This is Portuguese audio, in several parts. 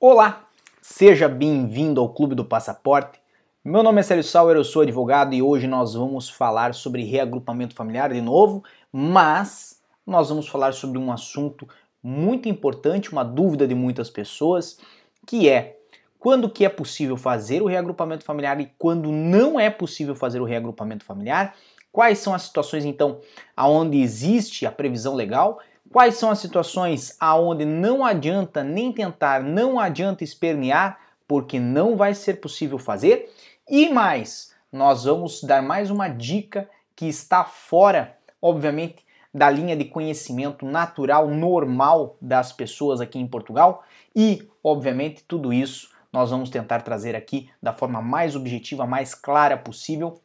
Olá, seja bem-vindo ao Clube do Passaporte. Meu nome é Célio Sauer, eu sou advogado e hoje nós vamos falar sobre reagrupamento familiar de novo, mas nós vamos falar sobre um assunto muito importante, uma dúvida de muitas pessoas, que é quando que é possível fazer o reagrupamento familiar e quando não é possível fazer o reagrupamento familiar, quais são as situações então aonde existe a previsão legal Quais são as situações aonde não adianta nem tentar, não adianta espernear, porque não vai ser possível fazer? E mais, nós vamos dar mais uma dica que está fora, obviamente, da linha de conhecimento natural, normal das pessoas aqui em Portugal e, obviamente, tudo isso nós vamos tentar trazer aqui da forma mais objetiva, mais clara possível.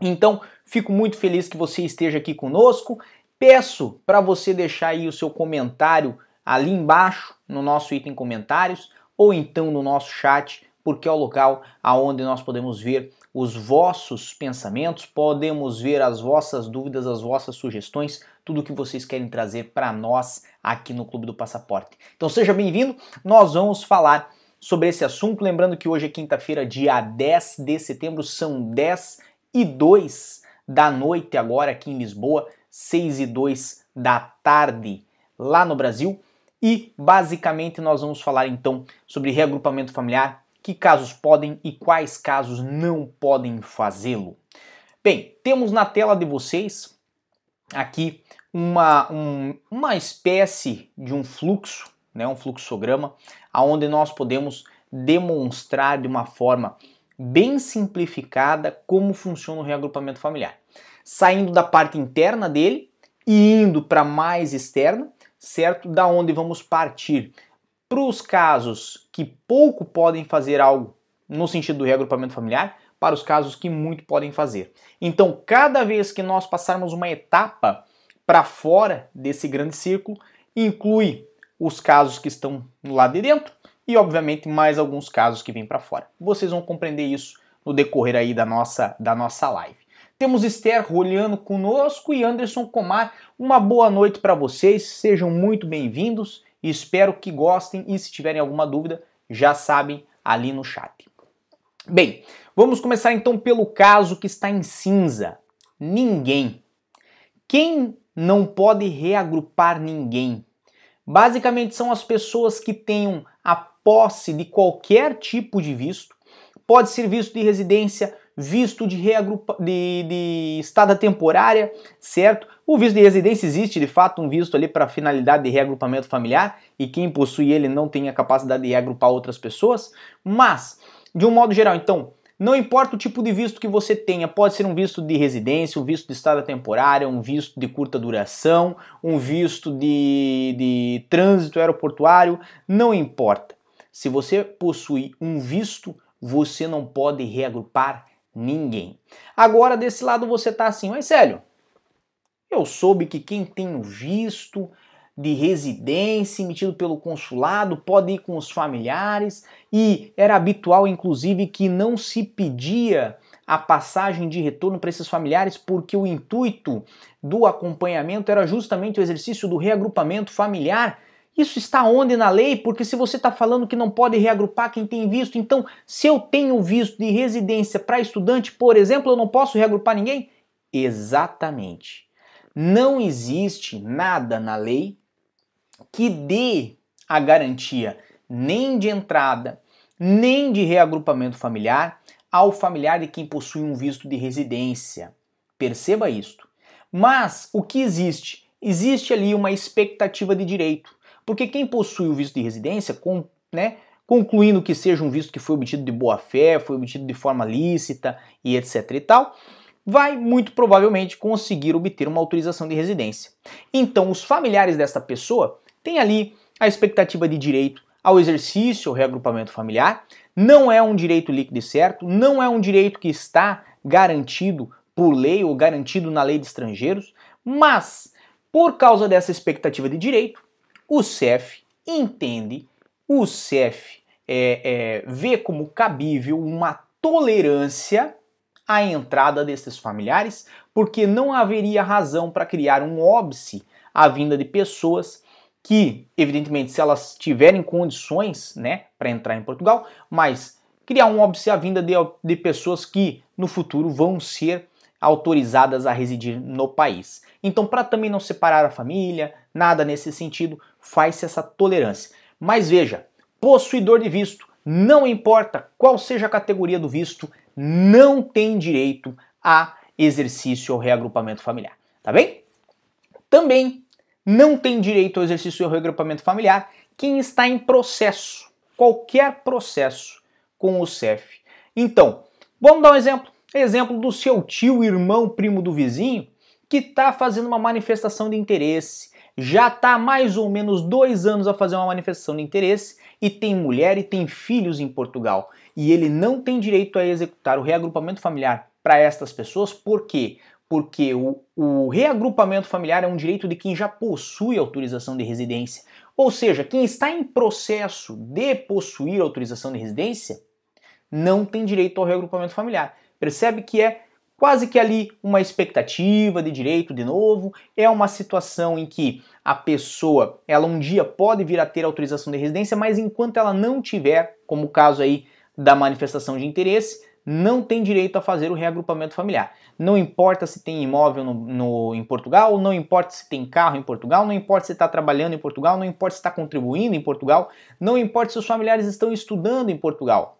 Então, fico muito feliz que você esteja aqui conosco Peço para você deixar aí o seu comentário ali embaixo no nosso item comentários ou então no nosso chat, porque é o local aonde nós podemos ver os vossos pensamentos, podemos ver as vossas dúvidas, as vossas sugestões, tudo que vocês querem trazer para nós aqui no Clube do Passaporte. Então seja bem-vindo, nós vamos falar sobre esse assunto, lembrando que hoje é quinta-feira, dia 10 de setembro, são 10 e 2 da noite agora aqui em Lisboa, 6 e 2 da tarde lá no Brasil. E basicamente nós vamos falar então sobre reagrupamento familiar, que casos podem e quais casos não podem fazê-lo. Bem, temos na tela de vocês aqui uma, um, uma espécie de um fluxo, né, um fluxograma, aonde nós podemos demonstrar de uma forma bem simplificada como funciona o reagrupamento familiar saindo da parte interna dele e indo para mais externa, certo? Da onde vamos partir para os casos que pouco podem fazer algo no sentido do reagrupamento familiar, para os casos que muito podem fazer. Então, cada vez que nós passarmos uma etapa para fora desse grande círculo, inclui os casos que estão lá de dentro e, obviamente, mais alguns casos que vêm para fora. Vocês vão compreender isso no decorrer aí da nossa, da nossa live. Temos Esther Roliano conosco e Anderson Comar. Uma boa noite para vocês, sejam muito bem-vindos espero que gostem e se tiverem alguma dúvida, já sabem ali no chat. Bem, vamos começar então pelo caso que está em cinza. Ninguém. Quem não pode reagrupar ninguém? Basicamente são as pessoas que tenham a posse de qualquer tipo de visto, pode ser visto de residência, visto de, reagrupa, de, de estada temporária, certo? O visto de residência existe de fato um visto ali para finalidade de reagrupamento familiar e quem possui ele não tem a capacidade de reagrupar outras pessoas, mas de um modo geral, então, não importa o tipo de visto que você tenha, pode ser um visto de residência, um visto de estada temporária, um visto de curta duração, um visto de, de trânsito aeroportuário, não importa. Se você possui um visto, você não pode reagrupar Ninguém. Agora, desse lado, você tá assim, mas Célio, eu soube que quem tem o visto de residência emitido pelo consulado pode ir com os familiares e era habitual, inclusive, que não se pedia a passagem de retorno para esses familiares porque o intuito do acompanhamento era justamente o exercício do reagrupamento familiar isso está onde na lei? Porque se você está falando que não pode reagrupar quem tem visto, então se eu tenho visto de residência para estudante, por exemplo, eu não posso reagrupar ninguém? Exatamente. Não existe nada na lei que dê a garantia nem de entrada, nem de reagrupamento familiar ao familiar de quem possui um visto de residência. Perceba isto. Mas o que existe? Existe ali uma expectativa de direito. Porque quem possui o visto de residência, com, né, concluindo que seja um visto que foi obtido de boa fé, foi obtido de forma lícita e etc e tal, vai muito provavelmente conseguir obter uma autorização de residência. Então, os familiares desta pessoa têm ali a expectativa de direito ao exercício ao reagrupamento familiar. Não é um direito líquido e certo, não é um direito que está garantido por lei ou garantido na lei de estrangeiros, mas por causa dessa expectativa de direito, o CEF entende, o CEF é, é, vê como cabível uma tolerância à entrada desses familiares, porque não haveria razão para criar um óbice à vinda de pessoas que, evidentemente, se elas tiverem condições, né, para entrar em Portugal, mas criar um óbice à vinda de, de pessoas que no futuro vão ser autorizadas a residir no país. Então, para também não separar a família, nada nesse sentido, faz-se essa tolerância. Mas veja, possuidor de visto, não importa qual seja a categoria do visto, não tem direito a exercício ou reagrupamento familiar, tá bem? Também não tem direito ao exercício ou reagrupamento familiar quem está em processo, qualquer processo com o CEF. Então, vamos dar um exemplo. Exemplo do seu tio, irmão, primo do vizinho, que está fazendo uma manifestação de interesse, já está mais ou menos dois anos a fazer uma manifestação de interesse e tem mulher e tem filhos em Portugal. E ele não tem direito a executar o reagrupamento familiar para estas pessoas, por quê? Porque o, o reagrupamento familiar é um direito de quem já possui autorização de residência. Ou seja, quem está em processo de possuir autorização de residência não tem direito ao reagrupamento familiar. Percebe que é quase que ali uma expectativa de direito de novo, é uma situação em que a pessoa, ela um dia pode vir a ter autorização de residência, mas enquanto ela não tiver, como o caso aí da manifestação de interesse, não tem direito a fazer o reagrupamento familiar. Não importa se tem imóvel no, no em Portugal, não importa se tem carro em Portugal, não importa se está trabalhando em Portugal, não importa se está contribuindo em Portugal, não importa se os familiares estão estudando em Portugal.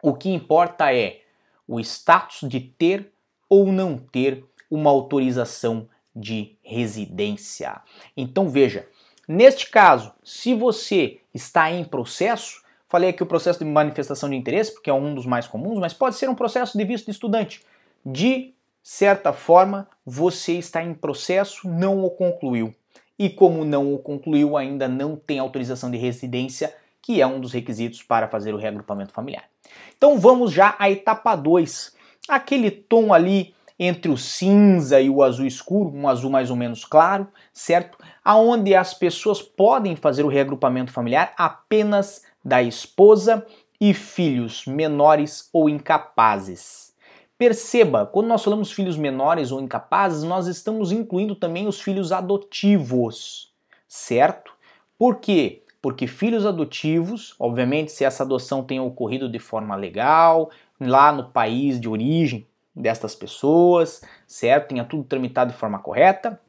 O que importa é o status de ter ou não ter uma autorização de residência. Então veja, neste caso, se você está em processo, falei aqui o processo de manifestação de interesse, porque é um dos mais comuns, mas pode ser um processo de visto de estudante. De certa forma, você está em processo, não o concluiu. E como não o concluiu, ainda não tem autorização de residência, que é um dos requisitos para fazer o reagrupamento familiar. Então vamos já à etapa 2, aquele tom ali entre o cinza e o azul escuro, um azul mais ou menos claro, certo? Aonde as pessoas podem fazer o reagrupamento familiar apenas da esposa e filhos menores ou incapazes. Perceba, quando nós falamos filhos menores ou incapazes, nós estamos incluindo também os filhos adotivos, certo? Por quê? Porque filhos adotivos, obviamente, se essa adoção tenha ocorrido de forma legal, lá no país de origem destas pessoas, certo? Tenha tudo tramitado de forma correta,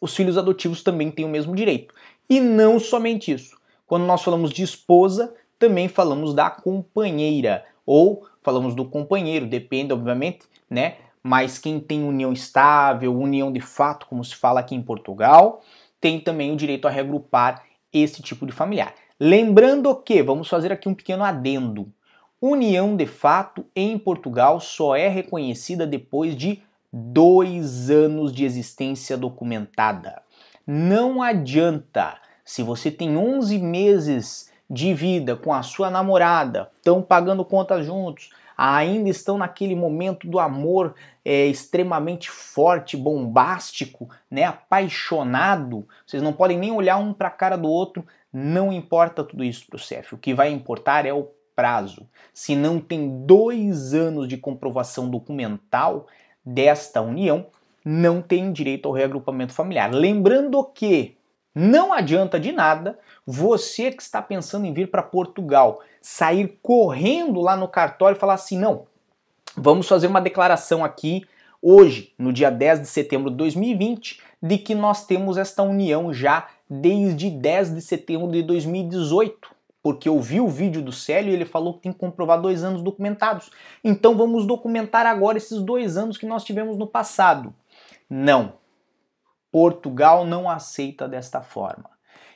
os filhos adotivos também têm o mesmo direito. E não somente isso. Quando nós falamos de esposa, também falamos da companheira ou falamos do companheiro, depende, obviamente, né? Mas quem tem união estável, união de fato, como se fala aqui em Portugal, tem também o direito a reagrupar esse tipo de familiar. Lembrando que, vamos fazer aqui um pequeno adendo: união de fato em Portugal só é reconhecida depois de dois anos de existência documentada. Não adianta, se você tem 11 meses de vida com a sua namorada, estão pagando contas juntos, ainda estão naquele momento do amor é, extremamente forte, bombástico, né, apaixonado. Vocês não podem nem olhar um para a cara do outro. Não importa tudo isso para o CEF. O que vai importar é o prazo. Se não tem dois anos de comprovação documental desta união, não tem direito ao reagrupamento familiar. Lembrando que não adianta de nada você que está pensando em vir para Portugal sair correndo lá no cartório e falar assim: não, vamos fazer uma declaração aqui hoje, no dia 10 de setembro de 2020, de que nós temos esta união já desde 10 de setembro de 2018. Porque eu vi o vídeo do Célio e ele falou que tem que comprovar dois anos documentados. Então vamos documentar agora esses dois anos que nós tivemos no passado. Não, Portugal não aceita desta forma.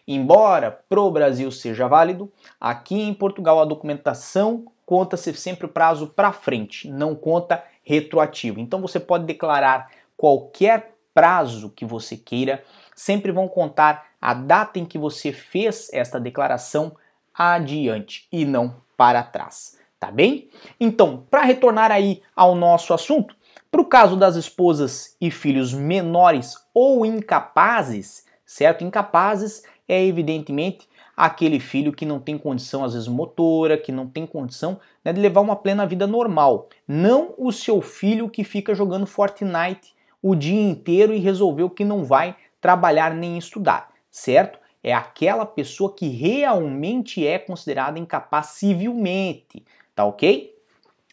Embora pro Brasil seja válido, aqui em Portugal a documentação conta-se sempre o prazo para frente, não conta retroativo. Então você pode declarar qualquer prazo que você queira, sempre vão contar a data em que você fez esta declaração adiante e não para trás, tá bem? Então, para retornar aí ao nosso assunto, para o caso das esposas e filhos menores ou incapazes, certo? Incapazes é evidentemente aquele filho que não tem condição, às vezes motora, que não tem condição né, de levar uma plena vida normal. Não o seu filho que fica jogando Fortnite o dia inteiro e resolveu que não vai trabalhar nem estudar, certo? é aquela pessoa que realmente é considerada incapaz civilmente, tá ok?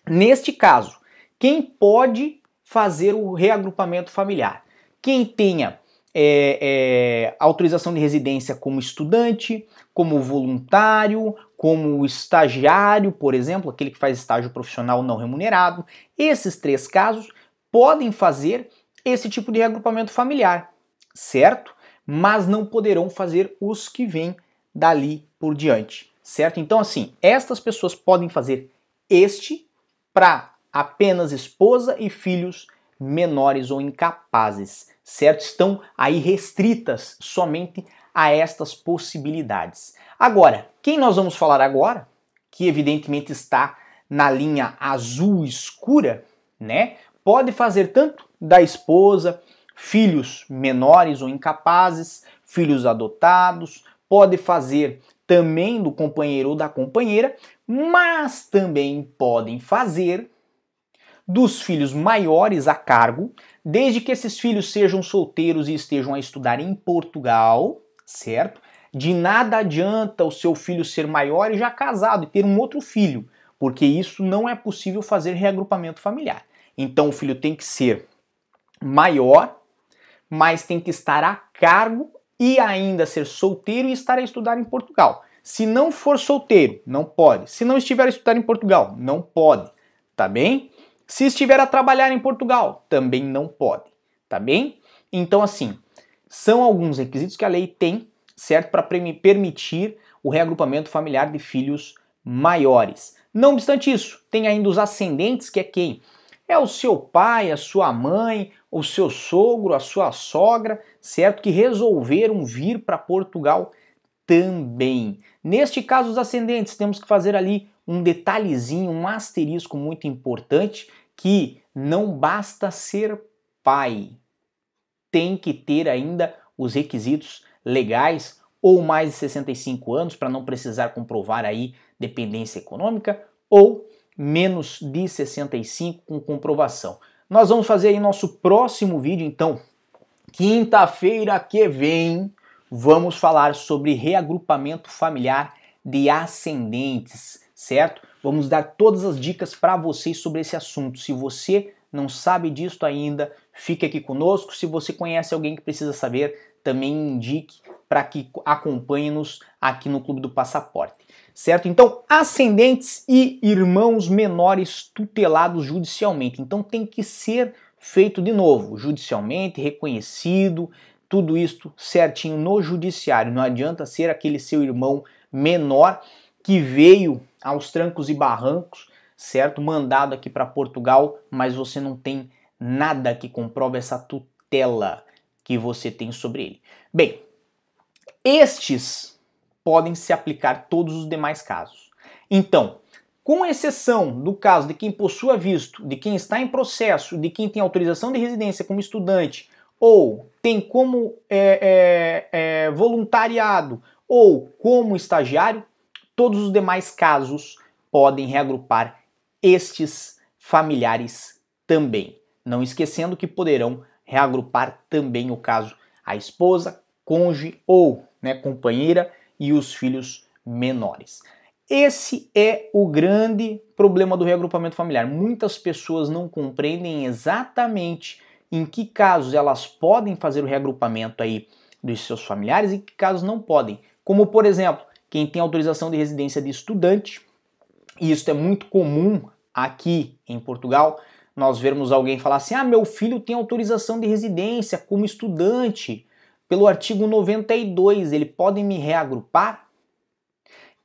Neste caso, quem pode fazer o reagrupamento familiar? Quem tenha é, é, autorização de residência como estudante, como voluntário, como estagiário, por exemplo, aquele que faz estágio profissional não remunerado. Esses três casos podem fazer esse tipo de reagrupamento familiar, certo? Mas não poderão fazer os que vêm dali por diante, certo? Então, assim, estas pessoas podem fazer este para apenas esposa e filhos menores ou incapazes, certo? Estão aí restritas somente a estas possibilidades. Agora, quem nós vamos falar agora, que evidentemente está na linha azul escura, né? Pode fazer tanto da esposa, filhos menores ou incapazes, filhos adotados, pode fazer também do companheiro ou da companheira, mas também podem fazer dos filhos maiores a cargo, desde que esses filhos sejam solteiros e estejam a estudar em Portugal, certo? De nada adianta o seu filho ser maior e já casado e ter um outro filho, porque isso não é possível fazer reagrupamento familiar. Então o filho tem que ser maior, mas tem que estar a cargo e ainda ser solteiro e estar a estudar em Portugal. Se não for solteiro, não pode. Se não estiver a estudar em Portugal, não pode. Tá bem? Se estiver a trabalhar em Portugal, também não pode. Tá bem? Então, assim, são alguns requisitos que a lei tem, certo? Para permitir o reagrupamento familiar de filhos maiores. Não obstante isso, tem ainda os ascendentes, que é quem? É o seu pai, a sua mãe, o seu sogro, a sua sogra, certo? Que resolveram vir para Portugal também. Neste caso, os ascendentes, temos que fazer ali um detalhezinho, um asterisco muito importante, que não basta ser pai, tem que ter ainda os requisitos legais ou mais de 65 anos para não precisar comprovar aí dependência econômica ou menos de 65 com comprovação. Nós vamos fazer aí nosso próximo vídeo, então, quinta-feira que vem, vamos falar sobre reagrupamento familiar de ascendentes, certo? Vamos dar todas as dicas para vocês sobre esse assunto. Se você não sabe disso ainda, fique aqui conosco. Se você conhece alguém que precisa saber, também indique para que acompanhe-nos aqui no Clube do Passaporte. Certo? Então, ascendentes e irmãos menores tutelados judicialmente. Então, tem que ser feito de novo, judicialmente, reconhecido, tudo isto certinho no judiciário. Não adianta ser aquele seu irmão menor que veio aos trancos e barrancos, certo? Mandado aqui para Portugal, mas você não tem nada que comprove essa tutela que você tem sobre ele. Bem, estes podem se aplicar todos os demais casos. Então, com exceção do caso de quem possua visto, de quem está em processo, de quem tem autorização de residência como estudante ou tem como é, é, é, voluntariado ou como estagiário, todos os demais casos podem reagrupar estes familiares também. Não esquecendo que poderão reagrupar também o caso a esposa, cônjuge ou né, companheira e os filhos menores. Esse é o grande problema do reagrupamento familiar. Muitas pessoas não compreendem exatamente em que casos elas podem fazer o reagrupamento aí dos seus familiares e que casos não podem. Como, por exemplo, quem tem autorização de residência de estudante, e isso é muito comum aqui em Portugal, nós vermos alguém falar assim: ah, meu filho tem autorização de residência como estudante, pelo artigo 92, ele pode me reagrupar?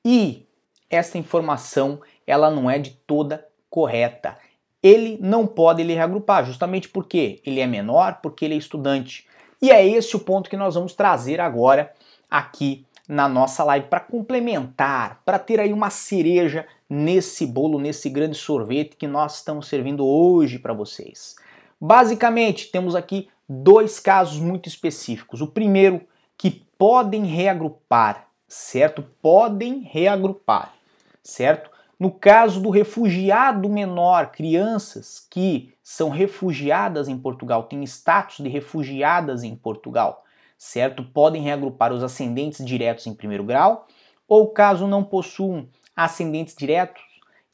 E essa informação ela não é de toda correta ele não pode lhe reagrupar, justamente porque ele é menor, porque ele é estudante. E é esse o ponto que nós vamos trazer agora aqui na nossa live para complementar, para ter aí uma cereja nesse bolo, nesse grande sorvete que nós estamos servindo hoje para vocês. Basicamente, temos aqui dois casos muito específicos. O primeiro, que podem reagrupar, certo? Podem reagrupar, certo? No caso do refugiado menor, crianças que são refugiadas em Portugal, têm status de refugiadas em Portugal, certo? Podem reagrupar os ascendentes diretos em primeiro grau, ou caso não possuam ascendentes diretos,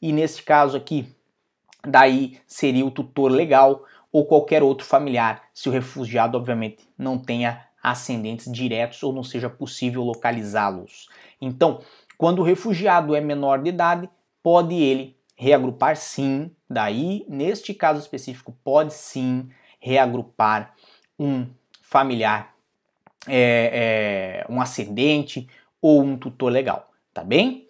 e neste caso aqui, daí seria o tutor legal ou qualquer outro familiar, se o refugiado, obviamente, não tenha ascendentes diretos ou não seja possível localizá-los. Então, quando o refugiado é menor de idade, pode ele reagrupar sim, daí, neste caso específico, pode sim reagrupar um familiar, é, é, um ascendente ou um tutor legal, tá bem?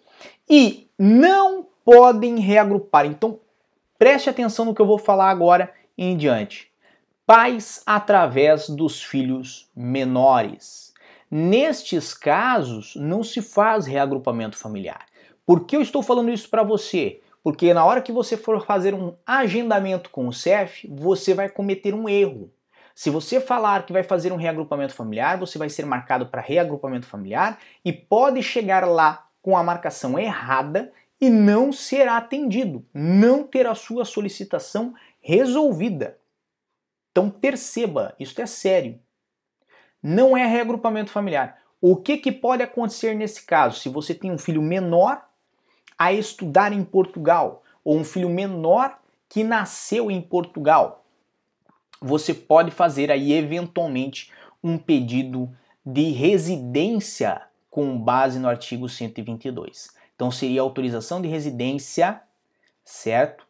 E não podem reagrupar, então preste atenção no que eu vou falar agora em diante. Pais através dos filhos menores. Nestes casos, não se faz reagrupamento familiar. Por que eu estou falando isso para você? Porque na hora que você for fazer um agendamento com o CEF, você vai cometer um erro. Se você falar que vai fazer um reagrupamento familiar, você vai ser marcado para reagrupamento familiar e pode chegar lá com a marcação errada e não será atendido, não ter a sua solicitação resolvida. Então perceba, isso é sério. Não é reagrupamento familiar. O que, que pode acontecer nesse caso? Se você tem um filho menor a estudar em Portugal, ou um filho menor que nasceu em Portugal, você pode fazer aí eventualmente um pedido de residência com base no artigo 122. Então seria autorização de residência, certo?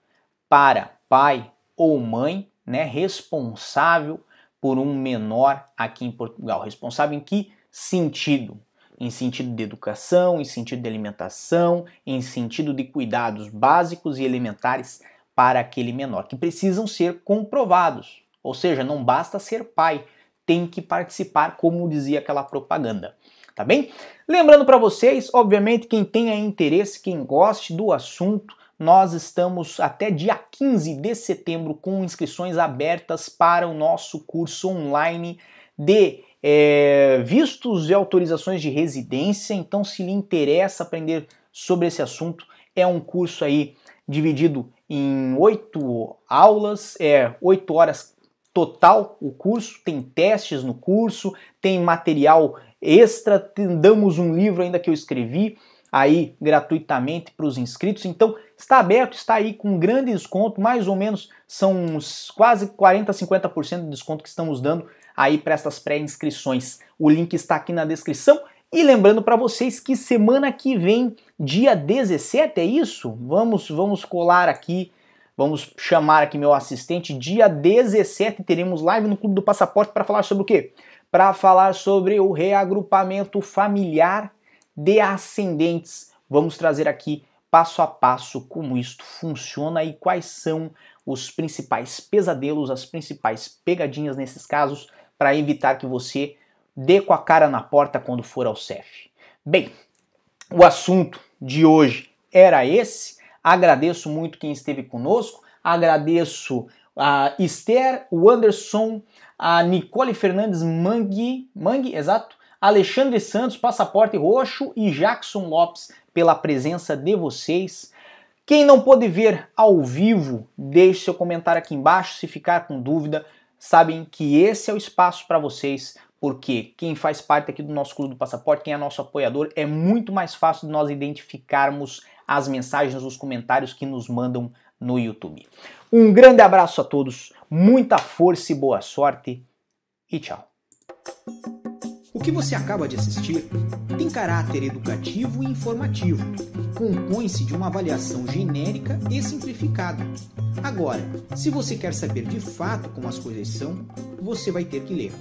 Para pai ou mãe, né, responsável por um menor aqui em Portugal. Responsável em que sentido? em sentido de educação, em sentido de alimentação, em sentido de cuidados básicos e elementares para aquele menor, que precisam ser comprovados. Ou seja, não basta ser pai, tem que participar, como dizia aquela propaganda. Tá bem? Lembrando para vocês, obviamente, quem tenha interesse, quem goste do assunto, nós estamos até dia 15 de setembro com inscrições abertas para o nosso curso online de é, vistos e autorizações de residência. Então, se lhe interessa aprender sobre esse assunto, é um curso aí dividido em oito aulas, é oito horas total o curso, tem testes no curso, tem material extra, damos um livro ainda que eu escrevi aí gratuitamente para os inscritos. Então, está aberto, está aí com grande desconto, mais ou menos são uns quase 40, 50% de desconto que estamos dando aí para essas pré-inscrições. O link está aqui na descrição. E lembrando para vocês que semana que vem, dia 17, é isso? Vamos, vamos colar aqui, vamos chamar aqui meu assistente. Dia 17 teremos live no Clube do Passaporte para falar sobre o quê? Para falar sobre o reagrupamento familiar de ascendentes. Vamos trazer aqui passo a passo como isto funciona e quais são os principais pesadelos, as principais pegadinhas nesses casos para evitar que você dê com a cara na porta quando for ao CEF. Bem, o assunto de hoje era esse. Agradeço muito quem esteve conosco. Agradeço a Esther, o Anderson, a Nicole Fernandes Mangue, Mangue, exato, Alexandre Santos, Passaporte Roxo e Jackson Lopes pela presença de vocês. Quem não pôde ver ao vivo, deixe seu comentário aqui embaixo se ficar com dúvida sabem que esse é o espaço para vocês, porque quem faz parte aqui do nosso Clube do Passaporte, quem é nosso apoiador, é muito mais fácil de nós identificarmos as mensagens, os comentários que nos mandam no YouTube. Um grande abraço a todos, muita força e boa sorte e tchau. O que você acaba de assistir tem caráter educativo e informativo. Compõe-se de uma avaliação genérica e simplificada. Agora, se você quer saber de fato como as coisas são, você vai ter que ler.